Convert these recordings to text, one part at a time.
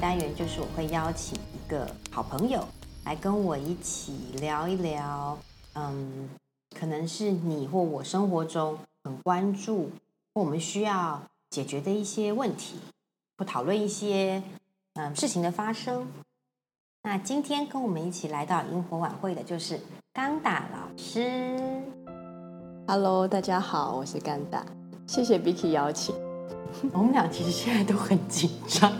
单元就是我会邀请一个好朋友来跟我一起聊一聊，嗯，可能是你或我生活中很关注或我们需要解决的一些问题，或讨论一些嗯事情的发生。那今天跟我们一起来到萤火晚会的就是钢达老师。Hello，大家好，我是甘达，谢谢 Vicky 邀请。我们俩其实现在都很紧张，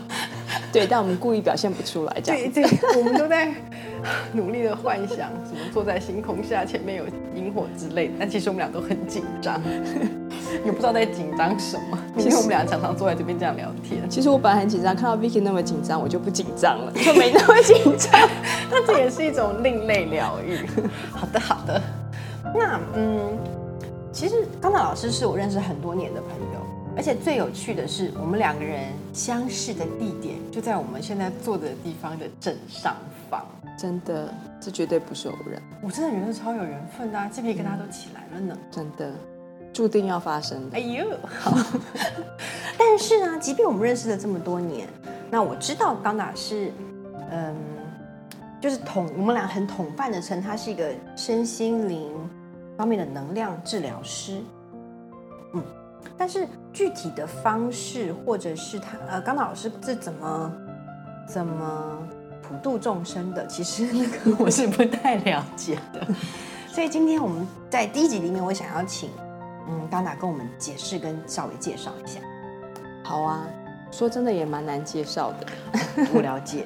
对，但我们故意表现不出来，这样。对对，我们都在努力的幻想，什么坐在星空下，前面有萤火之类的。但其实我们俩都很紧张，也不知道在紧张什么。其实我们俩常常坐在这边这样聊天。其实我本来很紧张，看到 Vicky 那么紧张，我就不紧张了，就没那么紧张。那这也是一种另类疗愈。好的，好的。那嗯，其实刚才老师是我认识很多年的朋友。而且最有趣的是，我们两个人相识的地点就在我们现在坐的地方的正上方。真的，这绝对不是偶然。我真的觉得超有缘分的，鸡皮疙瘩都起来了呢。真的，注定要发生的。哎呦，好。但是呢，即便我们认识了这么多年，那我知道钢达是，嗯，就是统我们俩很统范的称他是一个身心灵方面的能量治疗师。嗯。但是具体的方式，或者是他呃，钢达老师是怎么怎么普度众生的？其实那个 我是不太了解的。所以今天我们在第一集里面，我想要请嗯钢达跟我们解释跟稍微介绍一下。好啊，说真的也蛮难介绍的，不了解，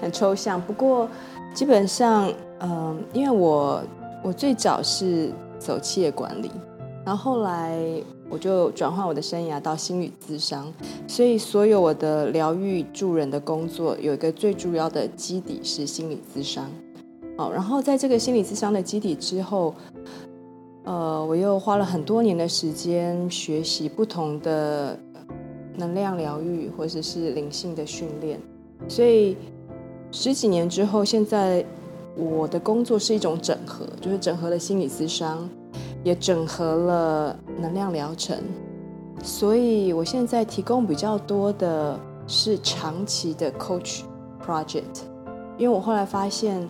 很抽象。不过基本上，嗯、呃，因为我我最早是走企业管理，然后后来。我就转换我的生涯到心理咨商，所以所有我的疗愈助人的工作有一个最主要的基底是心理咨商。好，然后在这个心理咨商的基底之后，呃，我又花了很多年的时间学习不同的能量疗愈或者是灵性的训练，所以十几年之后，现在我的工作是一种整合，就是整合了心理咨商。也整合了能量疗程，所以我现在提供比较多的是长期的 coach project，因为我后来发现，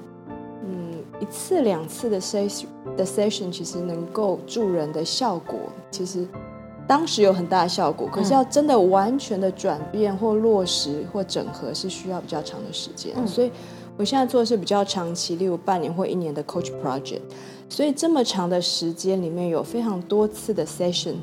嗯，一次两次的 session 的 session 其实能够助人的效果，其实当时有很大的效果，可是要真的完全的转变或落实或整合是需要比较长的时间，嗯，所以我现在做的是比较长期，例如半年或一年的 coach project。所以这么长的时间里面有非常多次的 session，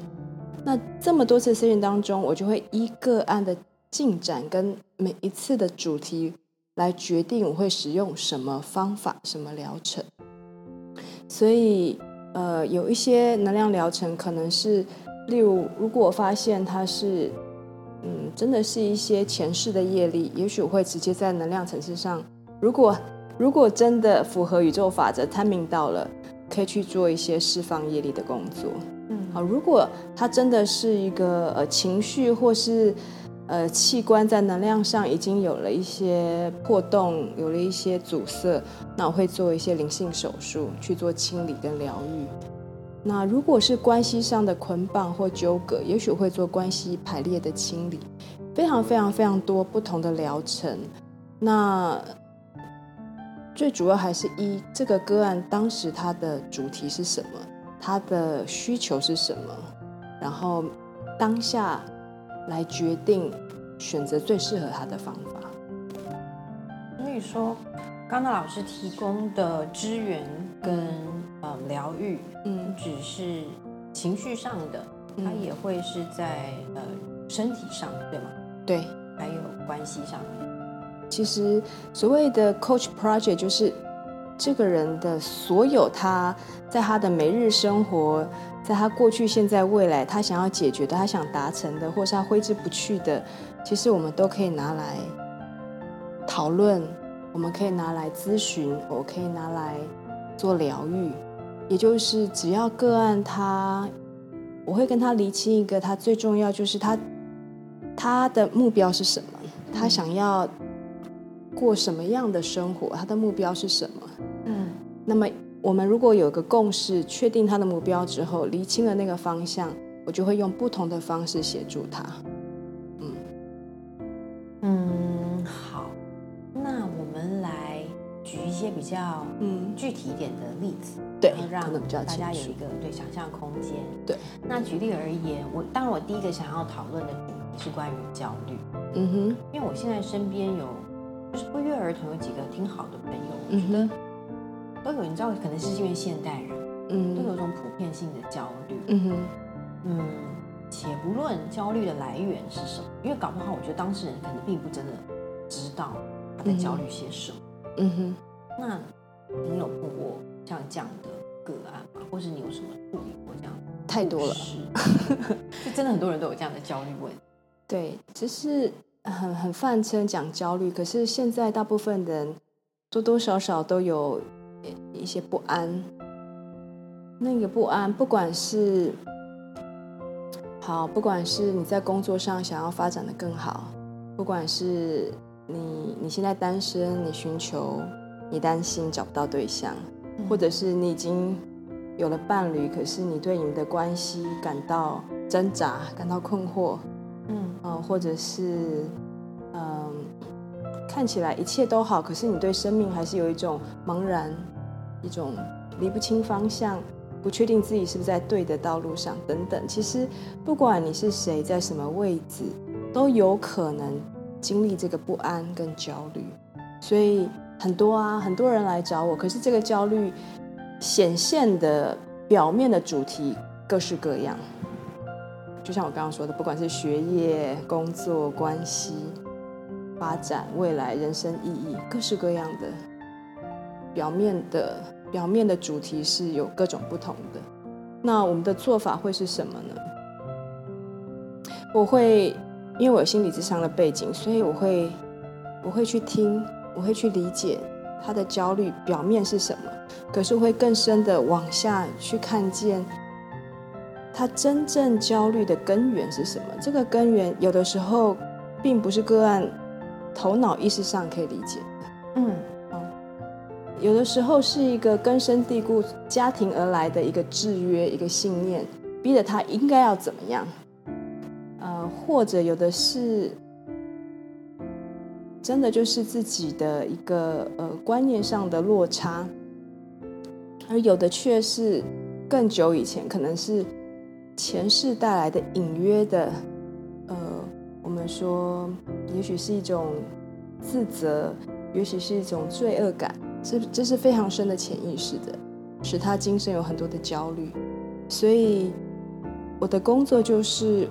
那这么多次 session 当中，我就会依个案的进展跟每一次的主题来决定我会使用什么方法、什么疗程。所以，呃，有一些能量疗程可能是，例如，如果我发现它是，嗯，真的是一些前世的业力，也许我会直接在能量层次上，如果如果真的符合宇宙法则，timing 到了。可以去做一些释放业力的工作。嗯，好，如果他真的是一个呃情绪或是呃器官在能量上已经有了一些破洞，有了一些阻塞，那我会做一些灵性手术去做清理跟疗愈。那如果是关系上的捆绑或纠葛，也许会做关系排列的清理，非常非常非常多不同的疗程。那最主要还是一这个个案当时他的主题是什么，他的需求是什么，然后当下来决定选择最适合他的方法。所以说，刚刚老师提供的支援跟呃疗愈，嗯，只是情绪上的，它也会是在呃身体上，对吗？对，还有关系上。其实所谓的 coach project 就是这个人的所有他在他的每日生活，在他过去、现在、未来，他想要解决的、他想达成的，或是他挥之不去的，其实我们都可以拿来讨论，我们可以拿来咨询，我可以拿来做疗愈。也就是只要个案他，我会跟他厘清一个，他最重要就是他他的目标是什么，他想要。过什么样的生活？他的目标是什么？嗯，那么我们如果有个共识，确定他的目标之后，厘清了那个方向，我就会用不同的方式协助他。嗯，嗯，好，那我们来举一些比较嗯具体一点的例子，对，让大家有一个对想象空间。对，那举例而言，我当然我第一个想要讨论的主题是关于焦虑。嗯哼，因为我现在身边有就是不约而同有几个挺好的朋友，嗯哼，都有，你知道，可能是因为现代人，嗯，都有一种普遍性的焦虑。嗯哼，嗯。且不论焦虑的来源是什么，因为搞不好，我觉得当事人可能并不真的知道他在焦虑些什么。嗯哼，那你有碰过像这样的个案吗？或是你有什么处理过这样？太多了，就真的很多人都有这样的焦虑问题。对，其实很很泛称讲焦虑，可是现在大部分人多多少少都有一些不安。那个不安，不管是。好，不管是你在工作上想要发展的更好，不管是你你现在单身，你寻求，你担心找不到对象，嗯、或者是你已经有了伴侣，可是你对你们的关系感到挣扎，感到困惑，呃，或者是嗯、看起来一切都好，可是你对生命还是有一种茫然，一种理不清方向。不确定自己是不是在对的道路上，等等。其实，不管你是谁，在什么位置，都有可能经历这个不安跟焦虑。所以，很多啊，很多人来找我，可是这个焦虑显现的表面的主题各式各样。就像我刚刚说的，不管是学业、工作、关系、发展、未来、人生意义，各式各样的表面的。表面的主题是有各种不同的，那我们的做法会是什么呢？我会，因为我有心理智商的背景，所以我会，我会去听，我会去理解他的焦虑表面是什么，可是会更深的往下去看见他真正焦虑的根源是什么。这个根源有的时候并不是个案头脑意识上可以理解的，嗯。有的时候是一个根深蒂固家庭而来的一个制约，一个信念，逼着他应该要怎么样，呃，或者有的是真的就是自己的一个呃观念上的落差，而有的却是更久以前，可能是前世带来的隐约的，呃，我们说也许是一种自责，也许是一种罪恶感。这这是非常深的潜意识的，使他今生有很多的焦虑，所以我的工作就是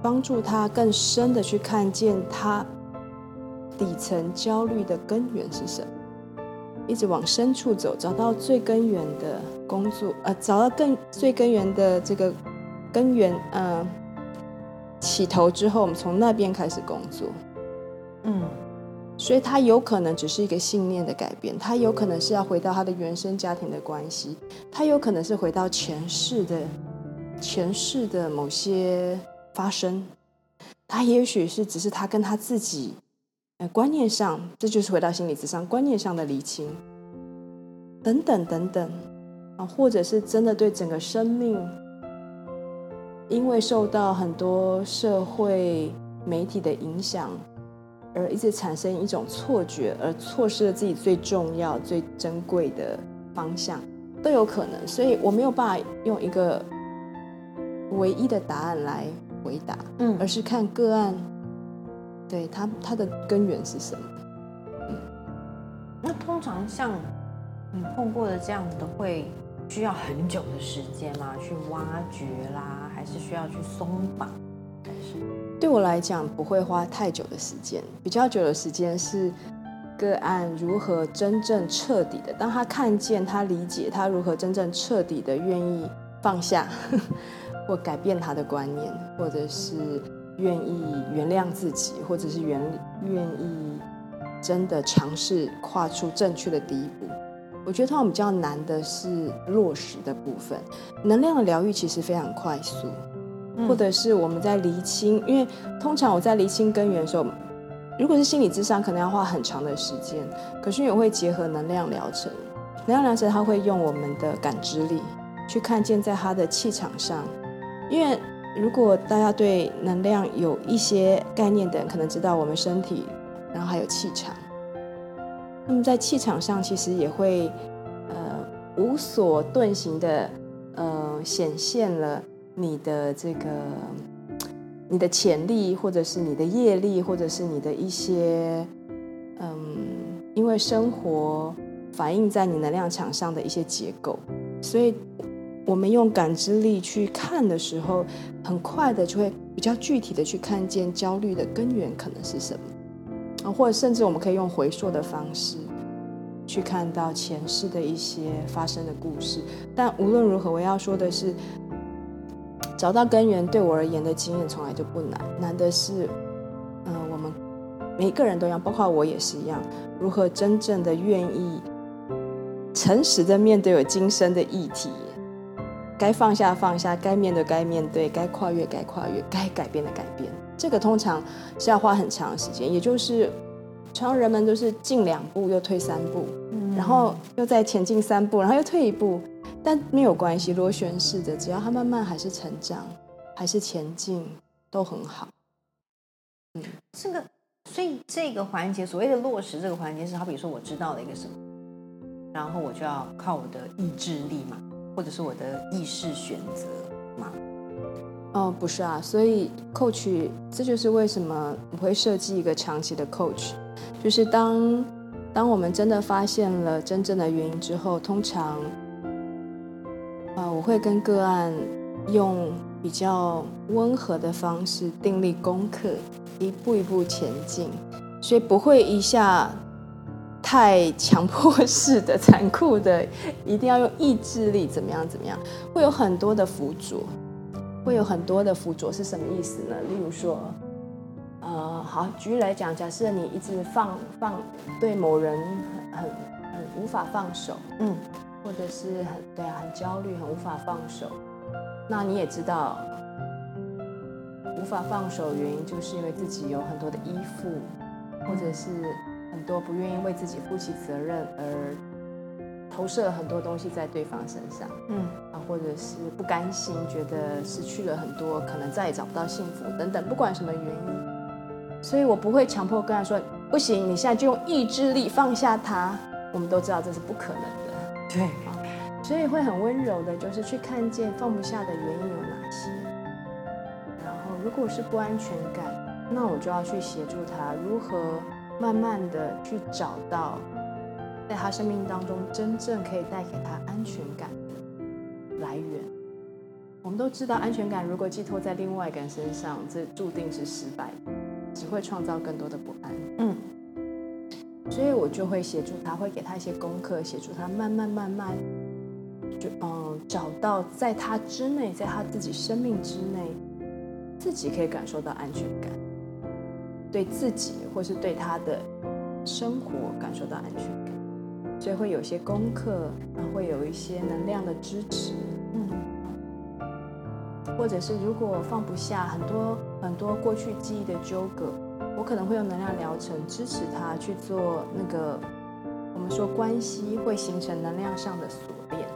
帮助他更深的去看见他底层焦虑的根源是什么，一直往深处走，找到最根源的工作，呃，找到更最根源的这个根源，呃，起头之后，我们从那边开始工作，嗯。所以他有可能只是一个信念的改变，他有可能是要回到他的原生家庭的关系，他有可能是回到前世的前世的某些发生，他也许是只是他跟他自己呃观念上，这就是回到心理智商观念上的厘清，等等等等。啊，或者是真的对整个生命，因为受到很多社会媒体的影响。而一直产生一种错觉，而错失了自己最重要、最珍贵的方向，都有可能。所以我没有办法用一个唯一的答案来回答，嗯，而是看个案，对它它的根源是什么。嗯，那通常像你碰过的这样子的，会需要很久的时间吗？去挖掘啦，还是需要去松绑？对我来讲，不会花太久的时间，比较久的时间是个案如何真正彻底的，当他看见、他理解，他如何真正彻底的愿意放下，或改变他的观念，或者是愿意原谅自己，或者是愿愿意真的尝试跨出正确的第一步。我觉得通常比较难的是落实的部分，能量的疗愈其实非常快速。或者是我们在厘清，因为通常我在厘清根源的时候，如果是心理智商，可能要花很长的时间。可是也会结合能量疗程，能量疗程它会用我们的感知力去看见在他的气场上，因为如果大家对能量有一些概念的人，可能知道我们身体，然后还有气场。那么在气场上，其实也会呃无所遁形的呃显现了你的这个你的潜力，或者是你的业力，或者是你的一些嗯，因为生活反映在你能量场上的一些结构，所以。我们用感知力去看的时候，很快的就会比较具体的去看见焦虑的根源可能是什么，或者甚至我们可以用回溯的方式去看到前世的一些发生的故事。但无论如何，我要说的是，找到根源对我而言的经验从来就不难，难的是，嗯，我们每个人都一样，包括我也是一样，如何真正的愿意诚实的面对有今生的议题。该放下放下，该面对该面对，该跨越该跨越，该改变的改变。这个通常是要花很长的时间，也就是常常人们都是进两步又退三步，嗯、然后又再前进三步，然后又退一步。但没有关系，螺旋式的，只要他慢慢还是成长，还是前进，都很好。嗯，这个，所以这个环节所谓的落实，这个环节是好比说我知道了一个什么，然后我就要靠我的意志力嘛。或者是我的意识选择吗？哦，不是啊，所以 coach，这就是为什么我会设计一个长期的 coach，就是当当我们真的发现了真正的原因之后，通常，啊、我会跟个案用比较温和的方式订立功课，一步一步前进，所以不会一下。太强迫式的、残酷的，一定要用意志力，怎么样？怎么样？会有很多的辅佐，会有很多的辅佐是什么意思呢？例如说，呃，好，举例来讲，假设你一直放放对某人很很很无法放手，嗯，或者是很对啊，很焦虑，很无法放手，那你也知道，无法放手原因就是因为自己有很多的依附，或者是。很多不愿意为自己负起责任而投射了很多东西在对方身上，嗯啊，或者是不甘心，觉得失去了很多，可能再也找不到幸福等等，不管什么原因，所以我不会强迫跟他说不行，你现在就用意志力放下他。我们都知道这是不可能的，对啊，所以会很温柔的，就是去看见放不下的原因有哪些。然后如果是不安全感，那我就要去协助他如何。慢慢的去找到，在他生命当中真正可以带给他安全感的来源。我们都知道，安全感如果寄托在另外一个人身上，这注定是失败，只会创造更多的不安。嗯，所以我就会协助他，会给他一些功课，协助他慢慢慢慢，就嗯找到在他之内，在他自己生命之内，自己可以感受到安全感。对自己或是对他的生活感受到安全感，所以会有些功课，然后会有一些能量的支持，嗯，或者是如果放不下很多很多过去记忆的纠葛，我可能会用能量疗程支持他去做那个我们说关系会形成能量上的锁链，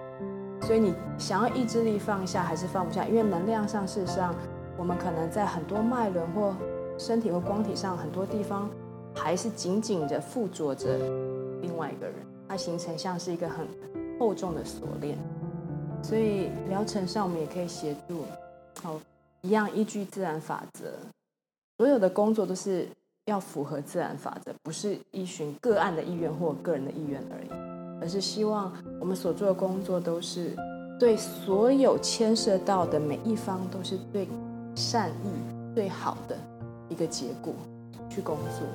所以你想要意志力放下还是放不下，因为能量上事实上我们可能在很多脉轮或身体或光体上很多地方还是紧紧的附着着另外一个人，它形成像是一个很厚重的锁链。所以疗程上我们也可以协助，好，一样依据自然法则，所有的工作都是要符合自然法则，不是依循个案的意愿或个人的意愿而已，而是希望我们所做的工作都是对所有牵涉到的每一方都是最善意最好的。一个结果去工作，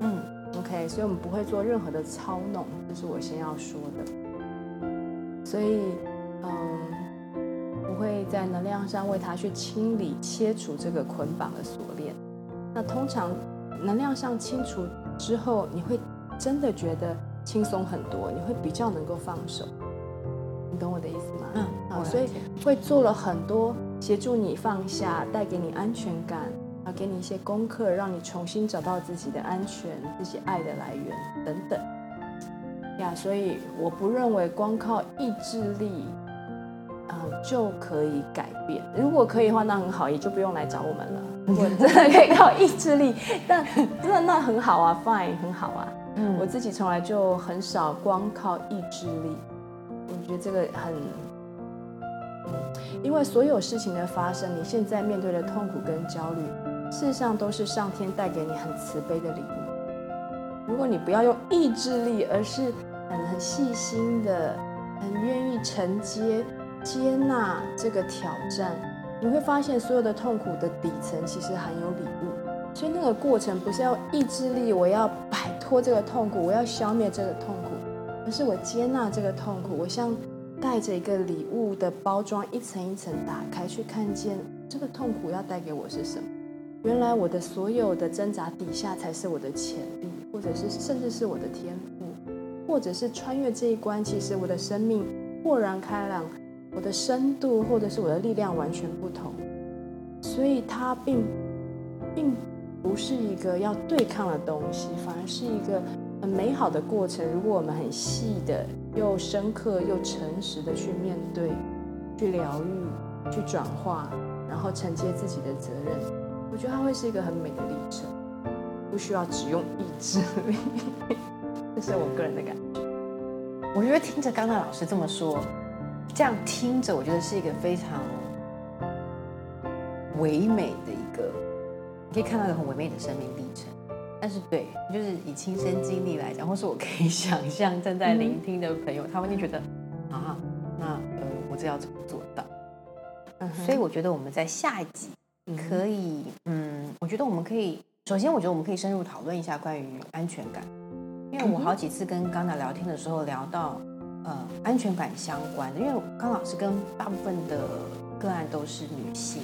嗯，OK，所以我们不会做任何的操弄，这是我先要说的。所以，嗯，不会在能量上为他去清理、切除这个捆绑的锁链。那通常能量上清除之后，你会真的觉得轻松很多，你会比较能够放手。你懂我的意思吗？嗯，好，所以会做了很多协助你放下，带给你安全感。啊，给你一些功课，让你重新找到自己的安全、自己爱的来源等等呀。所以我不认为光靠意志力，啊、呃，就可以改变。如果可以的话，那很好，也就不用来找我们了。如果真的可以靠意志力，但真的那很好啊，fine，很好啊。嗯，我自己从来就很少光靠意志力，我觉得这个很，因为所有事情的发生，你现在面对的痛苦跟焦虑，事实上都是上天带给你很慈悲的礼物。如果你不要用意志力，而是很很细心的、很愿意承接、接纳这个挑战，你会发现所有的痛苦的底层其实含有礼物。所以那个过程不是要意志力，我要摆脱这个痛苦，我要消灭这个痛苦，而是我接纳这个痛苦，我像带着一个礼物的包装，一层一层打开，去看见这个痛苦要带给我是什么。原来我的所有的挣扎底下才是我的潜力。或者是甚至是我的天赋，或者是穿越这一关，其实我的生命豁然开朗，我的深度或者是我的力量完全不同，所以它并并不是一个要对抗的东西，反而是一个很美好的过程。如果我们很细的、又深刻又诚实的去面对、去疗愈、去转化，然后承接自己的责任，我觉得它会是一个很美的历程。不需要只用意志力，这是我个人的感觉。我觉得听着刚刚老师这么说，这样听着，我觉得是一个非常唯美的一个，你可以看到一个很唯美的生命历程。但是，对，就是以亲身经历来讲，或是我可以 想象正在聆听的朋友，嗯、他们就觉得啊，那呃，我这要怎么做到？嗯，所以我觉得我们在下一集可以，嗯，嗯，我觉得我们可以。首先，我觉得我们可以深入讨论一下关于安全感，因为我好几次跟刚娜聊天的时候聊到，呃，安全感相关的。因为刚老师跟大部分的个案都是女性，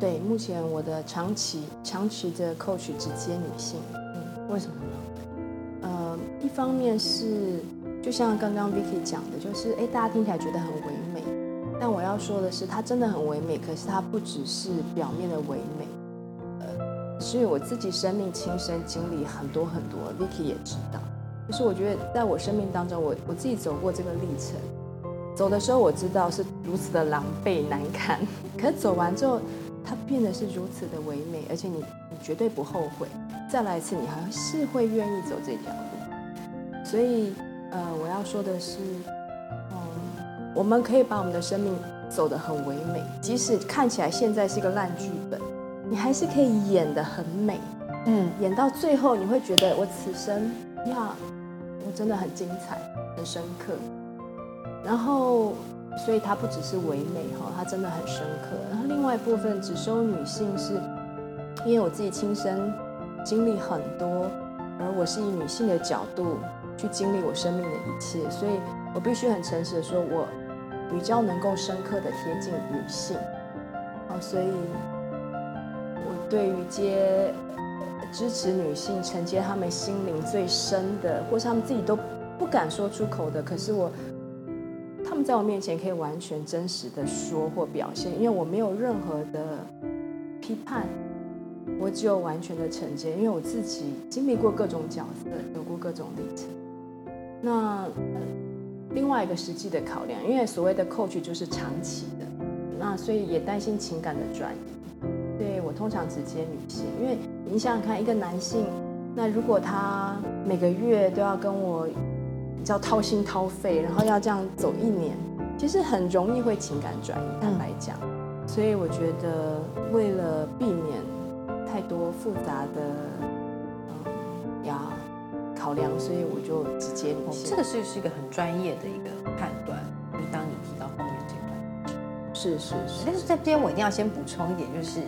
对，目前我的长期长期的 coach 只接女性，嗯，为什么呢？呃，一方面是就像刚刚 Vicky 讲的，就是哎，大家听起来觉得很唯美，但我要说的是，它真的很唯美，可是它不只是表面的唯美。所以我自己生命亲身经历很多很多，Vicky 也知道。就是我觉得在我生命当中，我我自己走过这个历程，走的时候我知道是如此的狼狈难堪，可走完之后，它变得是如此的唯美，而且你你绝对不后悔。再来一次，你还是会愿意走这条路。所以，呃，我要说的是，我们可以把我们的生命走得很唯美，即使看起来现在是一个烂剧本。你还是可以演得很美，嗯，演到最后你会觉得我此生呀，我真的很精彩，很深刻。然后，所以它不只是唯美哈，它真的很深刻。然后另外一部分只收女性是，因为我自己亲身经历很多，而我是以女性的角度去经历我生命的一切，所以我必须很诚实的说，我比较能够深刻的贴近女性，好，所以我。对于接支持女性承接她们心灵最深的，或是她们自己都不敢说出口的，可是我，他们在我面前可以完全真实的说或表现，因为我没有任何的批判，我只有完全的承接，因为我自己经历过各种角色，有过各种历程。那另外一个实际的考量，因为所谓的 coach 就是长期的，那所以也担心情感的转移。对，我通常只接女性，因为你想想看，一个男性，那如果他每个月都要跟我比较掏心掏肺，然后要这样走一年，其实很容易会情感转移。坦白讲，所以我觉得为了避免太多复杂的考量，所以我就直接。这个是是一个很专业的一个判断。你当你提到后面这段，是是是，但是在这边我一定要先补充一点，就是。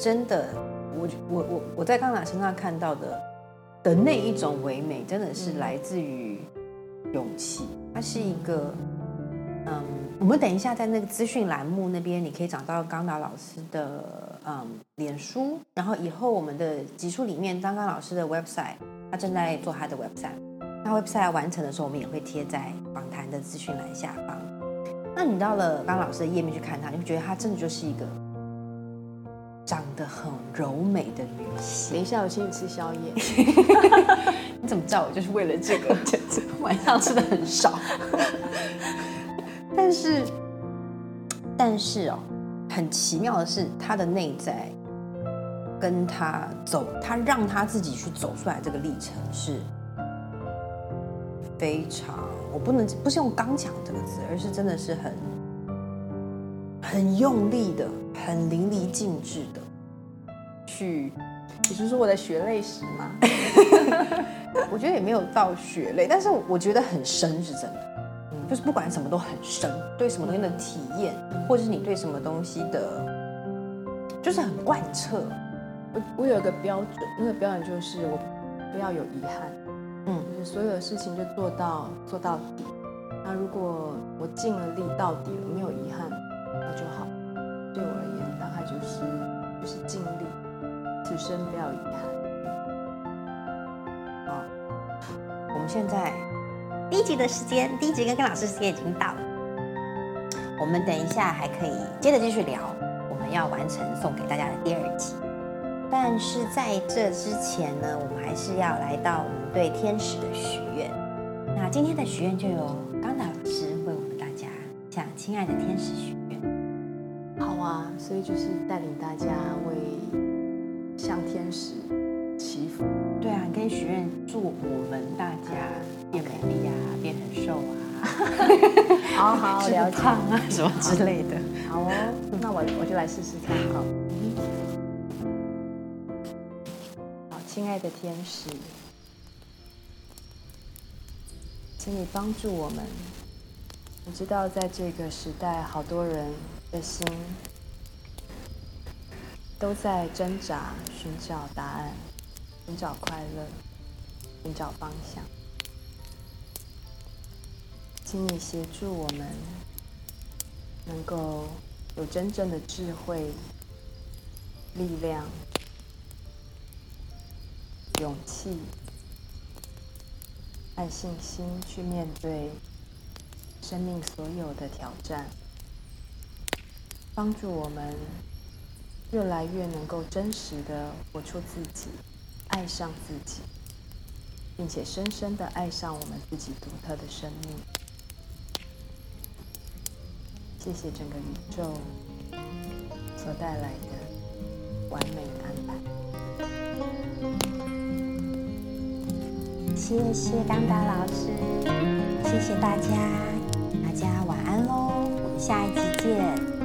真的，我我我我在刚才身上看到的的那一种唯美，真的是来自于勇气。它是一个，嗯，我们等一下在那个资讯栏目那边，你可以找到刚达老师的嗯脸书，然后以后我们的集数里面，刚刚老师的 website，他正在做他的 website，那 website 完成的时候，我们也会贴在访谈的资讯栏下方。那你到了刚刚老师的页面去看他，你会觉得他真的就是一个。长得很柔美的女性。等一下，我请你吃宵夜。你怎么知道我就是为了这个？晚上吃的很少。但是，但是哦，很奇妙的是，他的内在跟他走，他让他自己去走出来这个历程是非常，我不能不是用刚强这个词，而是真的是很很用力的、很淋漓尽致的去。你是说我在血泪史吗？我觉得也没有到血泪，但是我觉得很深是真的。嗯，就是不管什么都很深，对什么东西的体验，或者是你对什么东西的，就是很贯彻。我我有一个标准，那个标准就是我不要有遗憾。嗯，就是所有的事情就做到做到底。那如果我尽了力到底了，没有遗憾，那就好。对我而言，大概就是就是尽力。此生不要遗憾。好，我们现在第一集的时间，第一集跟跟老师时间已经到了。我们等一下还可以接着继续聊，我们要完成送给大家的第二集。但是在这之前呢，我们还是要来到我们对天使的许愿。那今天的许愿就由刚达老师为我们大家向亲爱的天使许愿。好啊，所以就是带领大家为。向天使祈福，对啊，你可以许愿祝我们大家变美丽啊，变很瘦啊，好 好聊胖啊什么之类的。好哦，那我我就来试试看。好，好，亲爱的天使，请你帮助我们。我知道在这个时代，好多人的心。都在挣扎，寻找答案，寻找快乐，寻找方向。请你协助我们，能够有真正的智慧、力量、勇气和信心去面对生命所有的挑战，帮助我们。越来越能够真实的活出自己，爱上自己，并且深深的爱上我们自己独特的生命。谢谢整个宇宙所带来的完美安排。谢谢刚达老师，谢谢大家，大家晚安喽，我们下一集见。